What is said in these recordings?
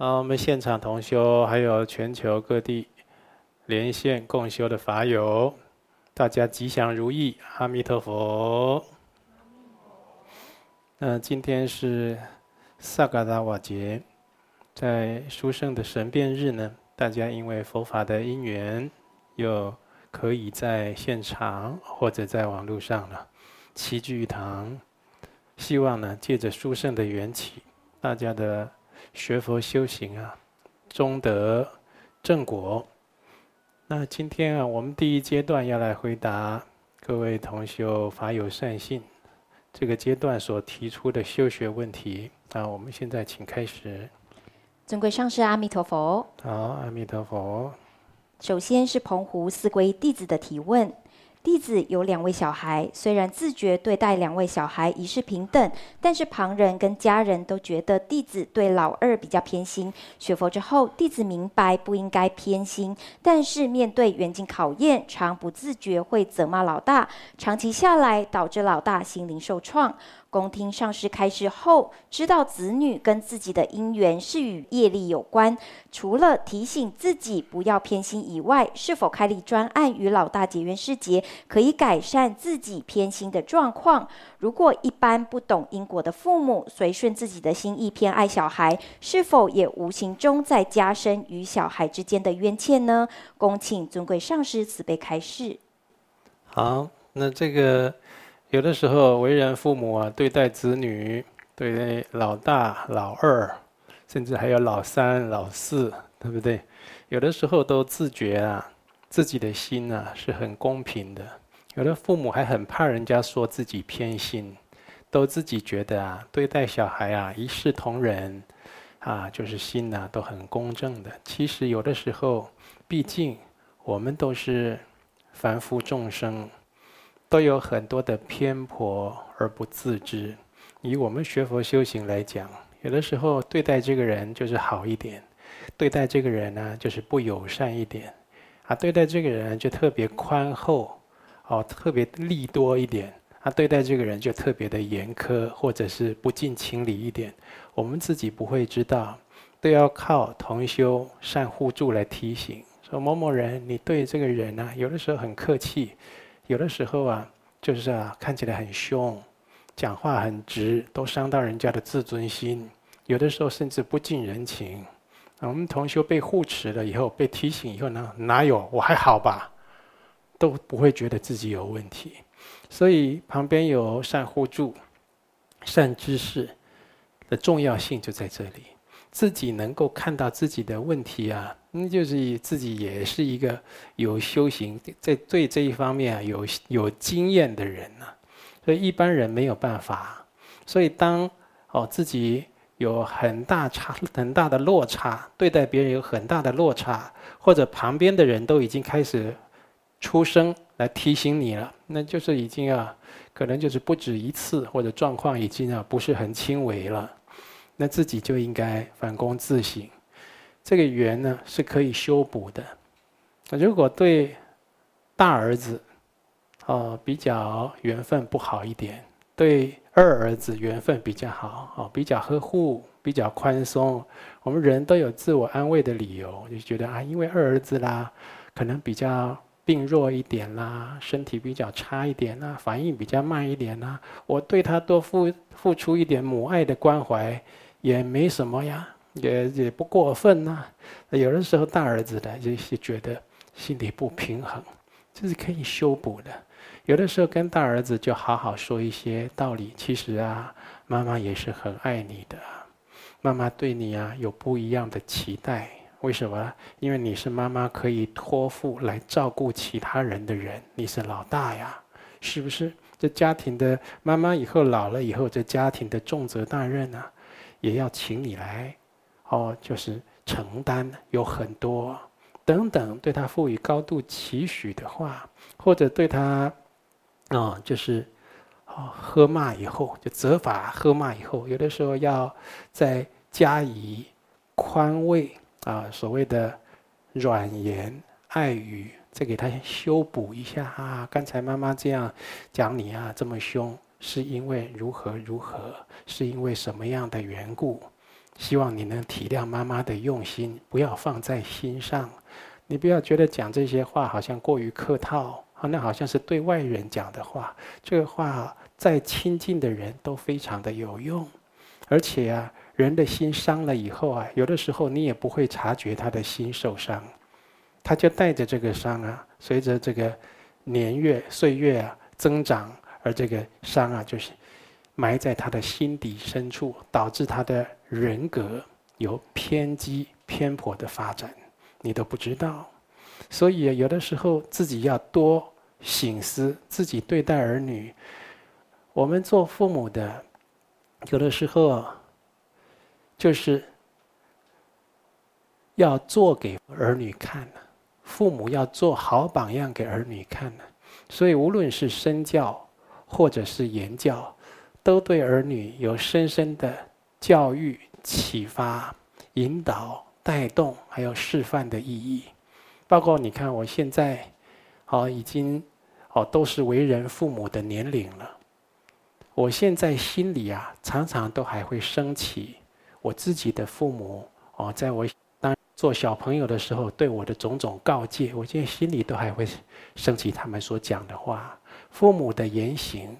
啊，我们现场同修，还有全球各地连线共修的法友，大家吉祥如意，阿弥陀佛。那今天是萨嘎达瓦节，在殊胜的神变日呢，大家因为佛法的因缘，又可以在现场或者在网络上了齐聚一堂。希望呢，借着殊胜的缘起，大家的学佛修行啊，终得正果。那今天啊，我们第一阶段要来回答各位同修法有善信这个阶段所提出的修学问题。那我们现在请开始。尊贵上师阿弥陀佛。好，阿弥陀佛。首先是澎湖四皈弟子的提问。弟子有两位小孩，虽然自觉对待两位小孩一视平等，但是旁人跟家人都觉得弟子对老二比较偏心。学佛之后，弟子明白不应该偏心，但是面对远近考验，常不自觉会责骂老大，长期下来导致老大心灵受创。恭听上师开示后，知道子女跟自己的因缘是与业力有关。除了提醒自己不要偏心以外，是否开立专案与老大结缘释结，可以改善自己偏心的状况？如果一般不懂因果的父母随顺自己的心意偏爱小孩，是否也无形中在加深与小孩之间的冤欠呢？恭请尊贵上师慈悲开示。好，那这个。有的时候，为人父母啊，对待子女，对待老大、老二，甚至还有老三、老四，对不对？有的时候都自觉啊，自己的心啊是很公平的。有的父母还很怕人家说自己偏心，都自己觉得啊，对待小孩啊一视同仁，啊，就是心呐都很公正的。其实有的时候，毕竟我们都是凡夫众生。都有很多的偏颇而不自知。以我们学佛修行来讲，有的时候对待这个人就是好一点，对待这个人呢就是不友善一点，啊，对待这个人就特别宽厚，哦，特别利多一点，啊，对待这个人就特别的严苛，或者是不近情理一点。我们自己不会知道，都要靠同修善互助来提醒，说某某人，你对这个人呢，有的时候很客气。有的时候啊，就是啊，看起来很凶，讲话很直，都伤到人家的自尊心。有的时候甚至不近人情。啊我们同修被护持了以后，被提醒以后呢，哪有我还好吧？都不会觉得自己有问题。所以旁边有善互助、善知识的重要性就在这里。自己能够看到自己的问题啊。那就是自己也是一个有修行，在对这一方面啊有有经验的人呐，所以一般人没有办法。所以当哦自己有很大差很大的落差，对待别人有很大的落差，或者旁边的人都已经开始出声来提醒你了，那就是已经啊可能就是不止一次，或者状况已经啊不是很轻微了，那自己就应该反躬自省。这个缘呢是可以修补的。如果对大儿子，哦比较缘分不好一点，对二儿子缘分比较好，哦比较呵护，比较宽松。我们人都有自我安慰的理由，就觉得啊，因为二儿子啦，可能比较病弱一点啦，身体比较差一点啦，反应比较慢一点啦，我对他多付付出一点母爱的关怀，也没什么呀。也也不过分呐、有的时候大儿子的，就是觉得心里不平衡，这是可以修补的。有的时候跟大儿子就好好说一些道理，其实啊，妈妈也是很爱你的，妈妈对你啊有不一样的期待。为什么？因为你是妈妈可以托付来照顾其他人的人，你是老大呀，是不是？这家庭的妈妈以后老了以后，这家庭的重责大任啊，也要请你来。哦，就是承担有很多等等，对他赋予高度期许的话，或者对他，啊、就是，哦，喝骂以后就责罚，喝骂以后，有的时候要再加以宽慰啊，所谓的软言爱语，再给他修补一下啊。刚才妈妈这样讲你啊，这么凶，是因为如何如何，是因为什么样的缘故？希望你能体谅妈妈的用心，不要放在心上。你不要觉得讲这些话好像过于客套，啊，那好像是对外人讲的话。这个话再亲近的人都非常的有用，而且啊，人的心伤了以后啊，有的时候你也不会察觉他的心受伤，他就带着这个伤啊，随着这个年月岁月啊增长，而这个伤啊就是。埋在他的心底深处，导致他的人格有偏激、偏颇的发展，你都不知道。所以有的时候自己要多省思，自己对待儿女。我们做父母的，有的时候就是要做给儿女看的，父母要做好榜样给儿女看的。所以无论是身教或者是言教。都对儿女有深深的教育、启发、引导、带动，还有示范的意义。包括你看，我现在，哦，已经，哦，都是为人父母的年龄了。我现在心里啊，常常都还会升起我自己的父母，哦，在我当做小朋友的时候对我的种种告诫，我现在心里都还会升起他们所讲的话。父母的言行，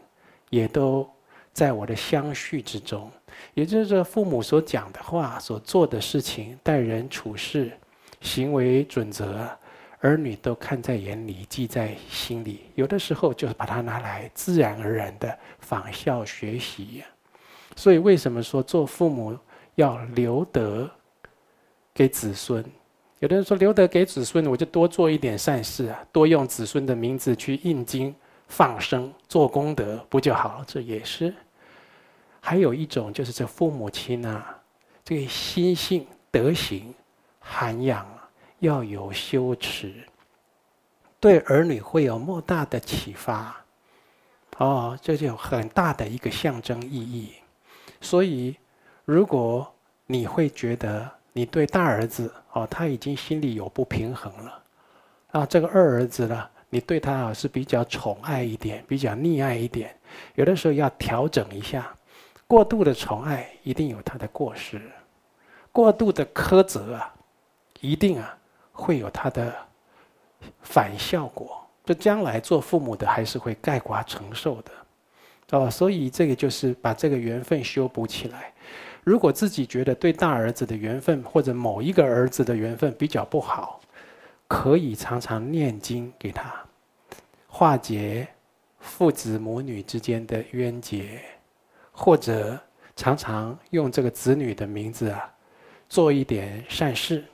也都。在我的相续之中，也就是，父母所讲的话、所做的事情、待人处事、行为准则，儿女都看在眼里、记在心里。有的时候就是把它拿来自然而然的仿效学习。所以，为什么说做父母要留德给子孙？有的人说留德给子孙，我就多做一点善事啊，多用子孙的名字去印经。放生做功德不就好了？这也是。还有一种就是这父母亲啊，这个心性德行涵养要有修持，对儿女会有莫大的启发。哦，这就很大的一个象征意义。所以，如果你会觉得你对大儿子哦，他已经心里有不平衡了，啊，这个二儿子呢？你对他啊是比较宠爱一点，比较溺爱一点，有的时候要调整一下。过度的宠爱一定有他的过失，过度的苛责啊，一定啊会有他的反效果。这将来做父母的还是会概括承受的，哦，所以这个就是把这个缘分修补起来。如果自己觉得对大儿子的缘分或者某一个儿子的缘分比较不好，可以常常念经给他，化解父子母女之间的冤结，或者常常用这个子女的名字啊，做一点善事，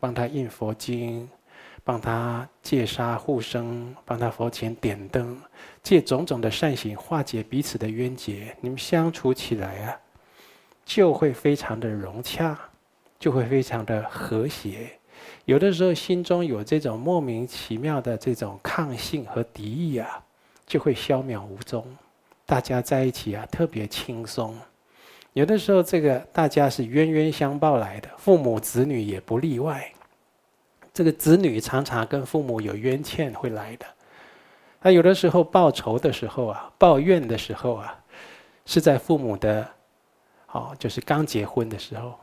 帮他印佛经，帮他戒杀护生，帮他佛前点灯，借种种的善行化解彼此的冤结，你们相处起来啊，就会非常的融洽，就会非常的和谐。有的时候心中有这种莫名其妙的这种抗性和敌意啊，就会消渺无踪。大家在一起啊，特别轻松。有的时候这个大家是冤冤相报来的，父母子女也不例外。这个子女常常跟父母有冤欠会来的。他有的时候报仇的时候啊，报怨的时候啊，是在父母的，哦，就是刚结婚的时候，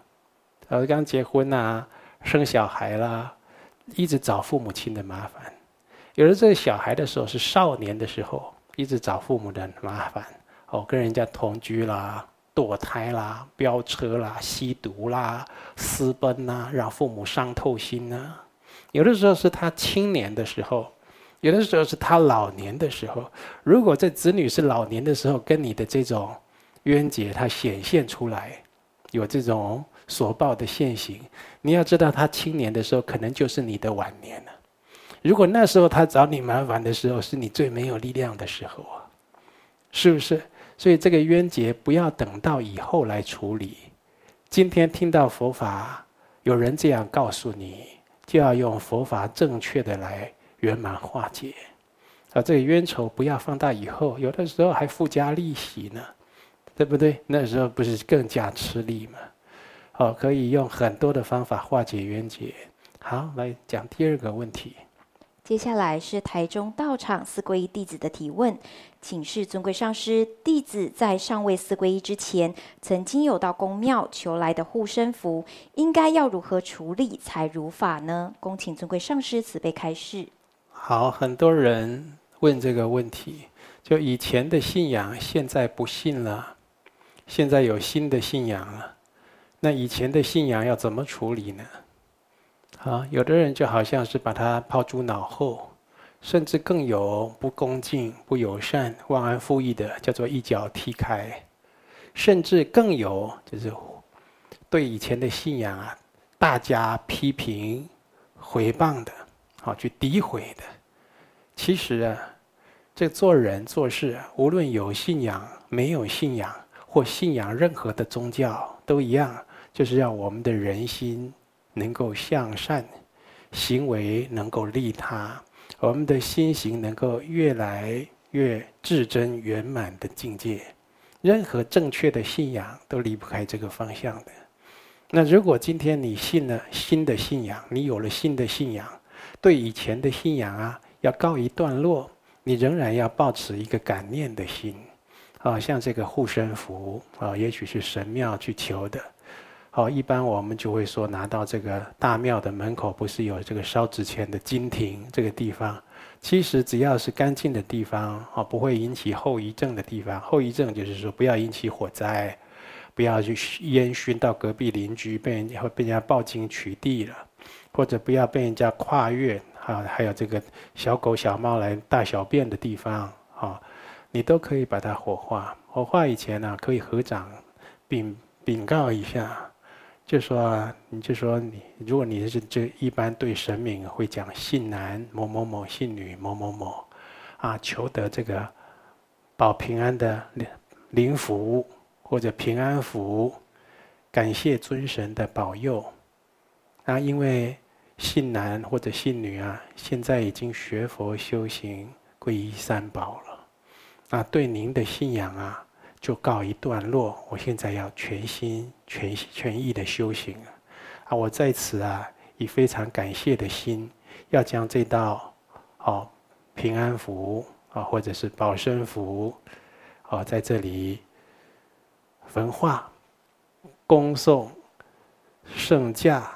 呃，刚结婚啊。生小孩啦，一直找父母亲的麻烦。有的这个小孩的时候是少年的时候，一直找父母的麻烦。哦，跟人家同居啦，堕胎啦，飙车啦，吸毒啦，私奔呐，让父母伤透心呐。有的时候是他青年的时候，有的时候是他老年的时候。如果这子女是老年的时候，跟你的这种冤结他显现出来，有这种。所报的现行，你要知道，他青年的时候可能就是你的晚年了。如果那时候他找你麻烦的时候，是你最没有力量的时候啊，是不是？所以这个冤结不要等到以后来处理。今天听到佛法，有人这样告诉你，就要用佛法正确的来圆满化解。啊，这个冤仇不要放到以后，有的时候还附加利息呢，对不对？那时候不是更加吃力吗？哦，可以用很多的方法化解冤结。好，来讲第二个问题。接下来是台中道场四皈依弟子的提问：请示尊贵上师，弟子在尚未四皈依之前，曾经有到公庙求来的护身符，应该要如何处理才如法呢？恭请尊贵上师慈悲开示。好，很多人问这个问题，就以前的信仰，现在不信了，现在有新的信仰了，那以前的信仰要怎么处理呢？啊，有的人就好像是把它抛诸脑后。甚至更有不恭敬、不友善、忘恩负义的，叫做一脚踢开；甚至更有就是对以前的信仰啊，大加批评、毁谤的，好去诋毁的。其实啊，这做人做事，无论有信仰、没有信仰，或信仰任何的宗教，都一样，就是让我们的人心能够向善，行为能够利他。我们的心行能够越来越至真圆满的境界，任何正确的信仰都离不开这个方向的。那如果今天你信了新的信仰，你有了新的信仰，对以前的信仰啊要告一段落，你仍然要抱持一个感念的心，啊，像这个护身符啊，也许是神庙去求的。好，一般我们就会说，拿到这个大庙的门口，不是有这个烧纸钱的金亭这个地方？其实只要是干净的地方，哦，不会引起后遗症的地方。后遗症就是说，不要引起火灾，不要去烟熏到隔壁邻居，被人家会被人家报警取缔了，或者不要被人家跨越啊，还有这个小狗小猫来大小便的地方啊，你都可以把它火化。火化以前呢，可以合掌禀禀告一下。就说，你就说你，如果你是这一般对神明会讲信男某某某，信女某某某，啊，求得这个保平安的灵灵符或者平安符，感谢尊神的保佑。啊，因为信男或者信女啊，现在已经学佛修行，皈依三宝了，啊，对您的信仰啊。就告一段落。我现在要全心全全意的修行啊！我在此啊，以非常感谢的心，要将这道哦平安符啊，或者是保身符啊，在这里焚化，恭送圣驾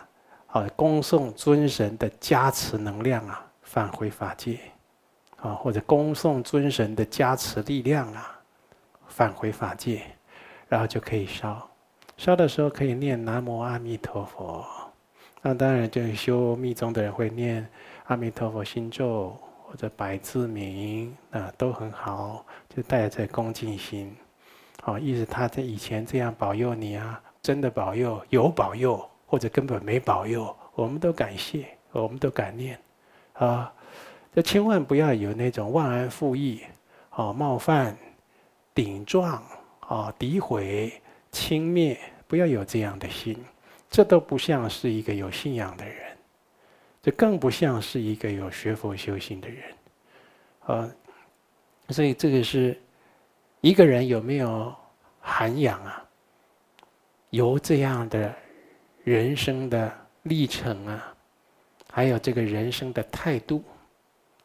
啊，恭送尊神的加持能量啊，返回法界啊，或者恭送尊神的加持力量啊。返回法界，然后就可以烧。烧的时候可以念南无阿弥陀佛。那当然，就是修密宗的人会念阿弥陀佛心咒或者百字明，啊，都很好。就带着恭敬心，好，意思他在以前这样保佑你啊，真的保佑，有保佑或者根本没保佑，我们都感谢，我们都感念，啊，这千万不要有那种忘恩负义，啊，冒犯。顶撞啊，诋毁、轻蔑，不要有这样的心，这都不像是一个有信仰的人，这更不像是一个有学佛修行的人，啊，所以这个是一个人有没有涵养啊，由这样的人生的历程啊，还有这个人生的态度，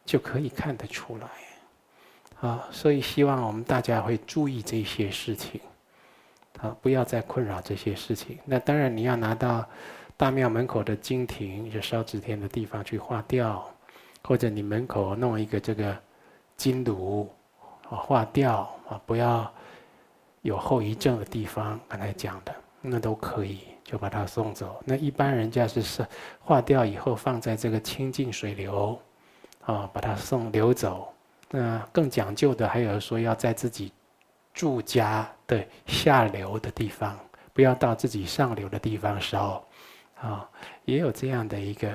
就可以看得出来。啊，所以希望我们大家会注意这些事情，啊，不要再困扰这些事情。那当然，你要拿到大庙门口的金亭，就烧纸钱的地方去化掉，或者你门口弄一个这个金炉，啊，化掉啊，不要有后遗症的地方，刚才讲的那都可以，就把它送走。那一般人家是是化掉以后放在这个清净水流，啊，把它送流走。那更讲究的还有说要在自己住家的下流的地方，不要到自己上流的地方烧，啊，也有这样的一个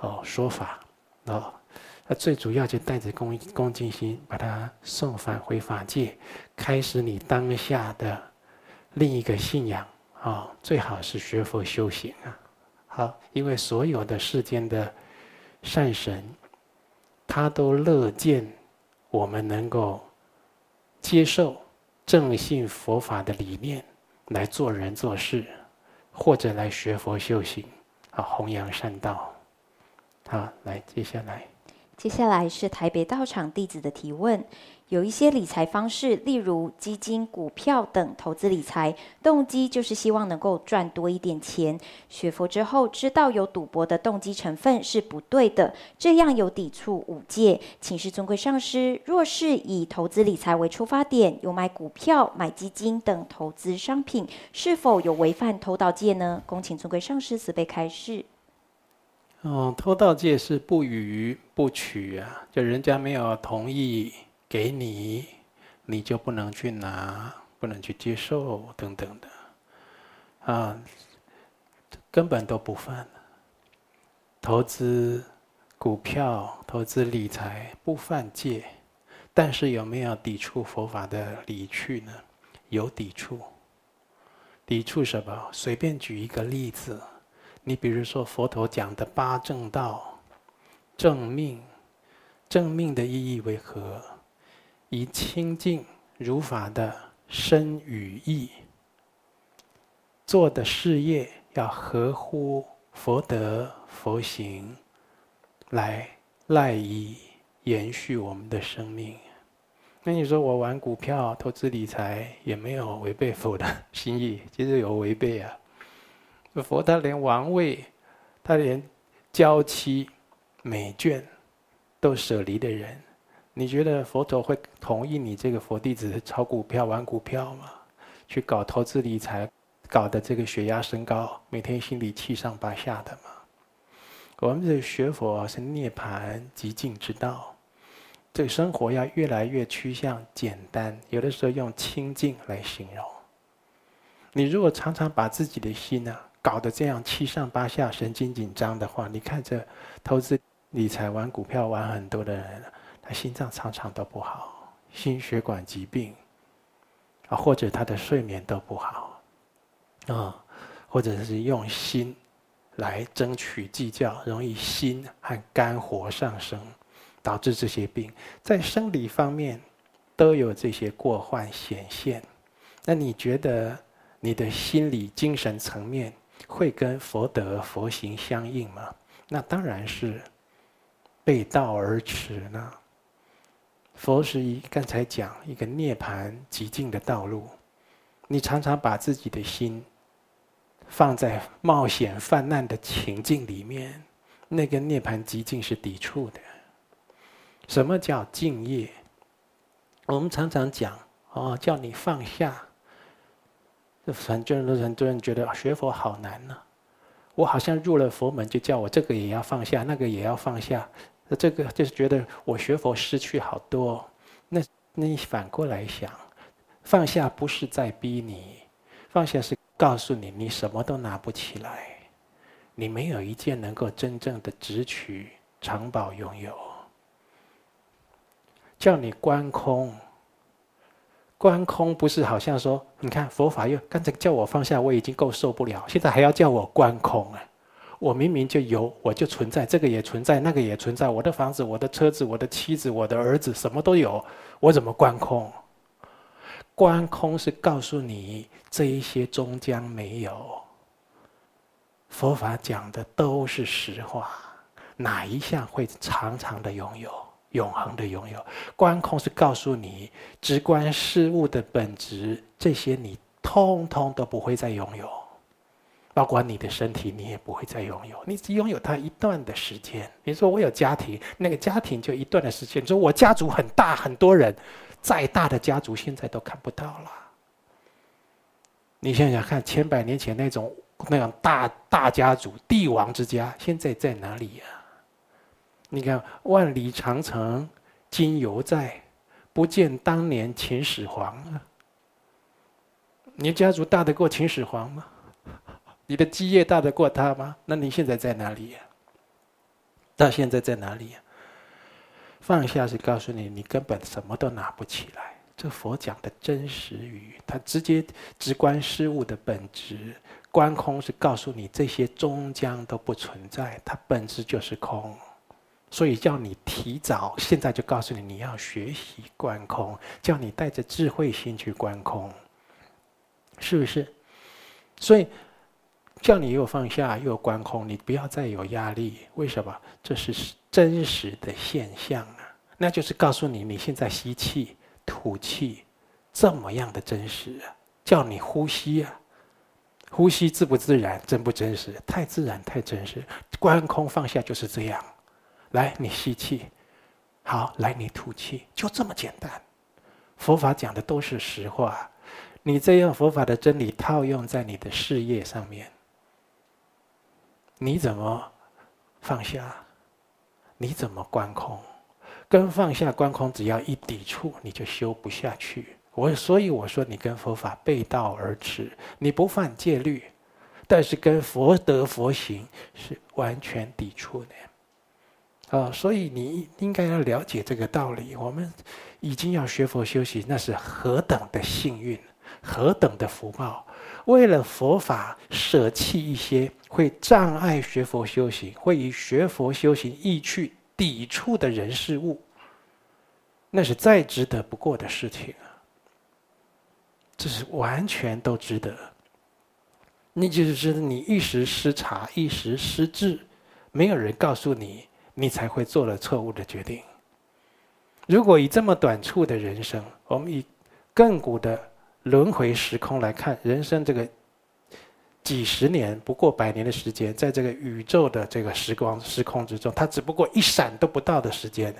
哦说法哦。那最主要就带着恭恭敬心，把它送返回法界，开始你当下的另一个信仰啊，最好是学佛修行啊。好，因为所有的世间的善神，他都乐见。我们能够接受正信佛法的理念来做人做事，或者来学佛修行，啊，弘扬善道。好，来接下来。接下来是台北道场弟子的提问。有一些理财方式，例如基金、股票等投资理财，动机就是希望能够赚多一点钱。学佛之后，知道有赌博的动机成分是不对的，这样有抵触五戒。请示尊贵上师，若是以投资理财为出发点，有买股票、买基金等投资商品，是否有违反偷盗戒呢？恭请尊贵上师慈悲开示。哦，偷盗戒是不予不取啊，就人家没有同意。给你，你就不能去拿，不能去接受，等等的，啊，根本都不犯。投资股票、投资理财不犯戒，但是有没有抵触佛法的理趣呢？有抵触。抵触什么？随便举一个例子，你比如说佛陀讲的八正道、正命，正命的意义为何？以清净如法的身语意做的事业，要合乎佛德佛行，来赖以延续我们的生命。那你说我玩股票、投资理财，也没有违背佛的 心意，其实有违背啊。佛他连王位，他连娇妻美眷都舍离的人。你觉得佛陀会同意你这个佛弟子炒股票、玩股票吗？去搞投资理财，搞得这个血压升高，每天心里七上八下的吗？我们这学佛是涅槃极静之道，这个生活要越来越趋向简单，有的时候用清净来形容。你如果常常把自己的心呢、啊、搞得这样七上八下、神经紧张的话，你看这投资理财、玩股票玩很多的人。他心脏常常都不好，心血管疾病，啊，或者他的睡眠都不好，啊，或者是用心来争取计较，容易心和肝火上升，导致这些病，在生理方面都有这些过患显现。那你觉得你的心理精神层面会跟佛德佛行相应吗？那当然是背道而驰呢。佛是一刚才讲一个涅槃极境的道路，你常常把自己的心放在冒险犯难的情境里面，那个涅槃极境是抵触的。什么叫敬业？我们常常讲哦，叫你放下。很多人很多人觉得学佛好难呢，我好像入了佛门，就叫我这个也要放下，那个也要放下。那这个就是觉得我学佛失去好多，那那你反过来想，放下不是在逼你，放下是告诉你你什么都拿不起来，你没有一件能够真正的执取长保拥有，叫你观空，观空不是好像说，你看佛法又刚才叫我放下，我已经够受不了，现在还要叫我观空啊。我明明就有，我就存在，这个也存在，那个也存在。我的房子、我的车子、我的妻子、我的儿子，什么都有。我怎么观空？观空是告诉你这一些终将没有。佛法讲的都是实话，哪一项会常常的拥有、永恒的拥有？观空是告诉你直观事物的本质，这些你通通都不会再拥有。包括你的身体，你也不会再拥有，你只拥有它一段的时间。比如说，我有家庭，那个家庭就一段的时间。你说我家族很大，很多人，再大的家族现在都看不到了。你想想看，千百年前那种那样大大家族、帝王之家，现在在哪里呀？你看万里长城今犹在，不见当年秦始皇啊。你家族大得过秦始皇吗？你的基业大得过他吗？那你现在在哪里呀？到现在在哪里呀？放下是告诉你，你根本什么都拿不起来。这佛讲的真实语，他直接直观事物的本质。观空是告诉你，这些终将都不存在，它本质就是空。所以叫你提早，现在就告诉你，你要学习观空，叫你带着智慧心去观空，是不是？所以。叫你又放下又观空，你不要再有压力。为什么？这是真实的现象啊，那就是告诉你你现在吸气、吐气这么样的真实啊，叫你呼吸啊，呼吸自不自然、真不真实？太自然、太真实。观空放下就是这样。来，你吸气，好，来你吐气，就这么简单。佛法讲的都是实话，你这样佛法的真理套用在你的事业上面，你怎么放下？你怎么观空？跟放下观空只要一抵触，你就修不下去。我所以我说你跟佛法背道而驰，你不犯戒律，但是跟佛德佛行是完全抵触的。啊，所以你应该要了解这个道理。我们已经要学佛修行，那是何等的幸运，何等的福报。为了佛法舍弃一些会障碍学佛修行、会以学佛修行意去抵触的人事物，那是再值得不过的事情啊！这是完全都值得。你就是你一时失察、一时失智，没有人告诉你，你才会做了错误的决定。如果以这么短促的人生，我们以亘古的。轮回时空来看，人生这个几十年不过百年的时间，在这个宇宙的这个时光时空之中，它只不过一闪都不到的时间，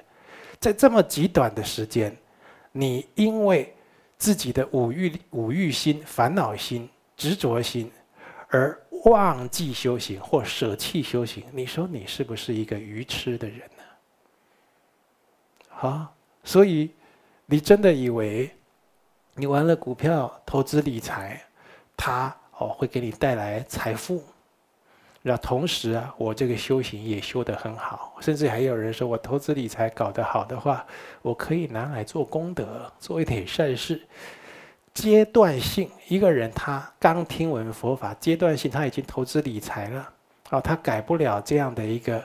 在这么极短的时间，你因为自己的五欲、五欲心、烦恼心、执着心而忘记修行或舍弃修行，你说你是不是一个愚痴的人呢？好，所以你真的以为？你玩了股票投资理财，它哦会给你带来财富，然后同时啊，我这个修行也修得很好，甚至还有人说我投资理财搞得好的话，我可以拿来做功德，做一点善事。阶段性，一个人他刚听闻佛法，阶段性他已经投资理财了，哦，他改不了这样的一个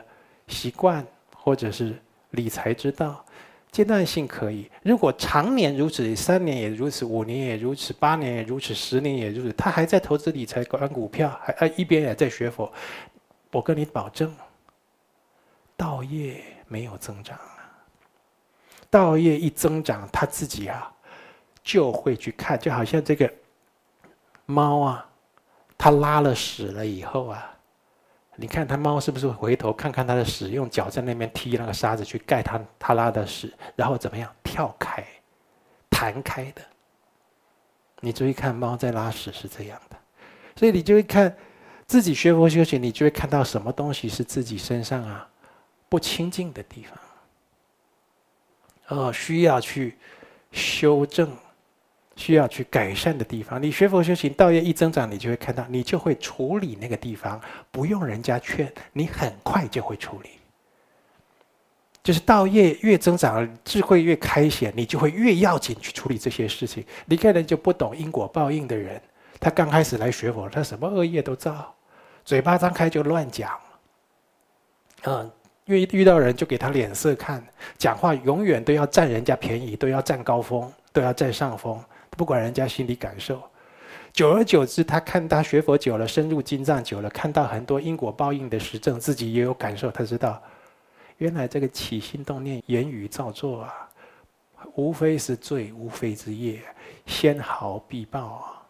习惯或者是理财之道。阶段性可以，如果常年如此，三年也如此，五年也如此，八年也如此，十年也如此，他还在投资理财、管股票，还一边也在学佛，我跟你保证，道业没有增长啊。道业一增长，他自己啊就会去看，就好像这个猫啊，它拉了屎了以后啊。你看它猫是不是回头看看它的屎，用脚在那边踢那个沙子去盖它它拉的屎，然后怎么样跳开、弹开的？你注意看猫在拉屎是这样的，所以你就会看自己学佛修行，你就会看到什么东西是自己身上啊不清净的地方，哦，需要去修正。需要去改善的地方，你学佛修行，道业一增长，你就会看到，你就会处理那个地方，不用人家劝，你很快就会处理。就是道业越增长，智慧越开显，你就会越要紧去处理这些事情。离开人就不懂因果报应的人，他刚开始来学佛，他什么恶业都造，嘴巴张开就乱讲，嗯，遇遇到人就给他脸色看，讲话永远都要占人家便宜，都要占高峰，都要占上风。不管人家心理感受，久而久之，他看他学佛久了，深入经藏久了，看到很多因果报应的实证，自己也有感受。他知道，原来这个起心动念、言语造作啊，无非是罪，无非是业，先毫必报啊。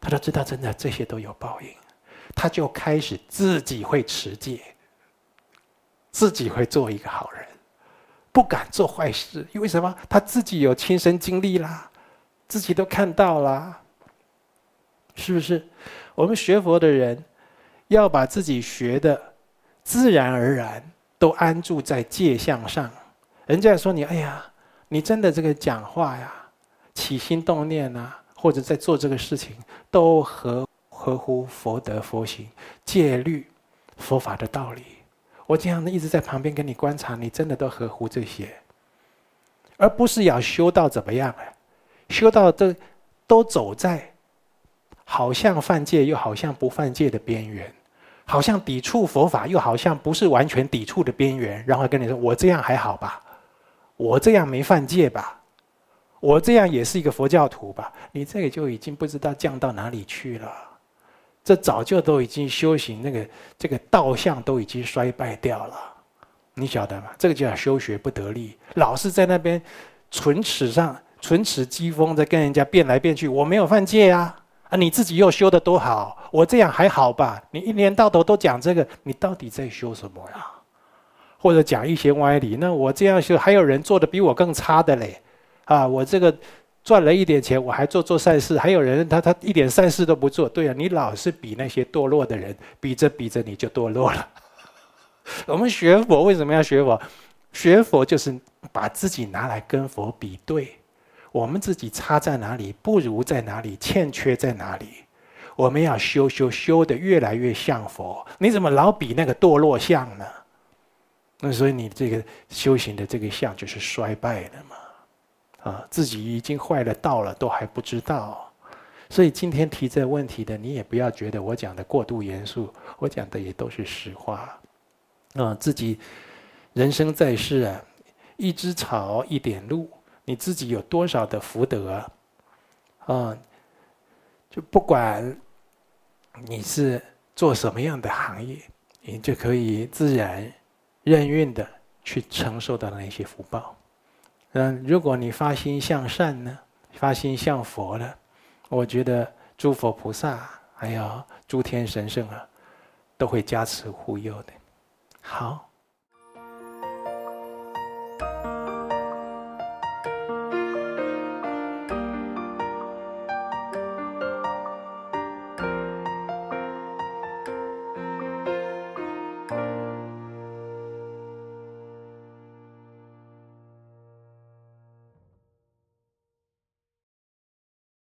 他都知道，真的这些都有报应，他就开始自己会持戒，自己会做一个好人，不敢做坏事。因为什么？他自己有亲身经历啦。自己都看到了，是不是？我们学佛的人要把自己学的自然而然都安住在戒相上。人家说你，哎呀，你真的这个讲话呀，起心动念啊，或者在做这个事情，都合合乎佛德佛行戒律佛法的道理。我这样一直在旁边跟你观察，你真的都合乎这些，而不是要修到怎么样啊？修到这，都走在好像犯戒又好像不犯戒的边缘，好像抵触佛法又好像不是完全抵触的边缘，然后跟你说：“我这样还好吧？我这样没犯戒吧？我这样也是一个佛教徒吧？”你这个就已经不知道降到哪里去了。这早就都已经修行那个这个道相都已经衰败掉了，你晓得吗？这个叫修学不得力，老是在那边唇齿上唇齿讥讽，在跟人家辩来辩去。我没有犯戒啊，啊，你自己又修得多好，我这样还好吧？你一年到头都讲这个，你到底在修什么呀？或者讲一些歪理？那我这样修，还有人做的比我更差的嘞，啊，我这个。赚了一点钱，我还做做善事，还有人他他一点善事都不做。对啊，你老是比那些堕落的人，比着比着你就堕落了。我们学佛为什么要学佛？学佛就是把自己拿来跟佛比对，我们自己差在哪里，不如在哪里，欠缺在哪里，我们要修修修得越来越像佛。你怎么老比那个堕落相呢？那所以你这个修行的这个相就是衰败了嘛。啊，自己已经坏了道了，都还不知道，所以今天提这问题的，你也不要觉得我讲的过度严肃，我讲的也都是实话。啊，自己人生在世啊，一枝草，一点露，你自己有多少的福德啊？就不管你是做什么样的行业，你就可以自然任运的去承受到那些福报。嗯，如果你发心向善呢，发心向佛呢，我觉得诸佛菩萨还有诸天神圣啊，都会加持护佑的。好。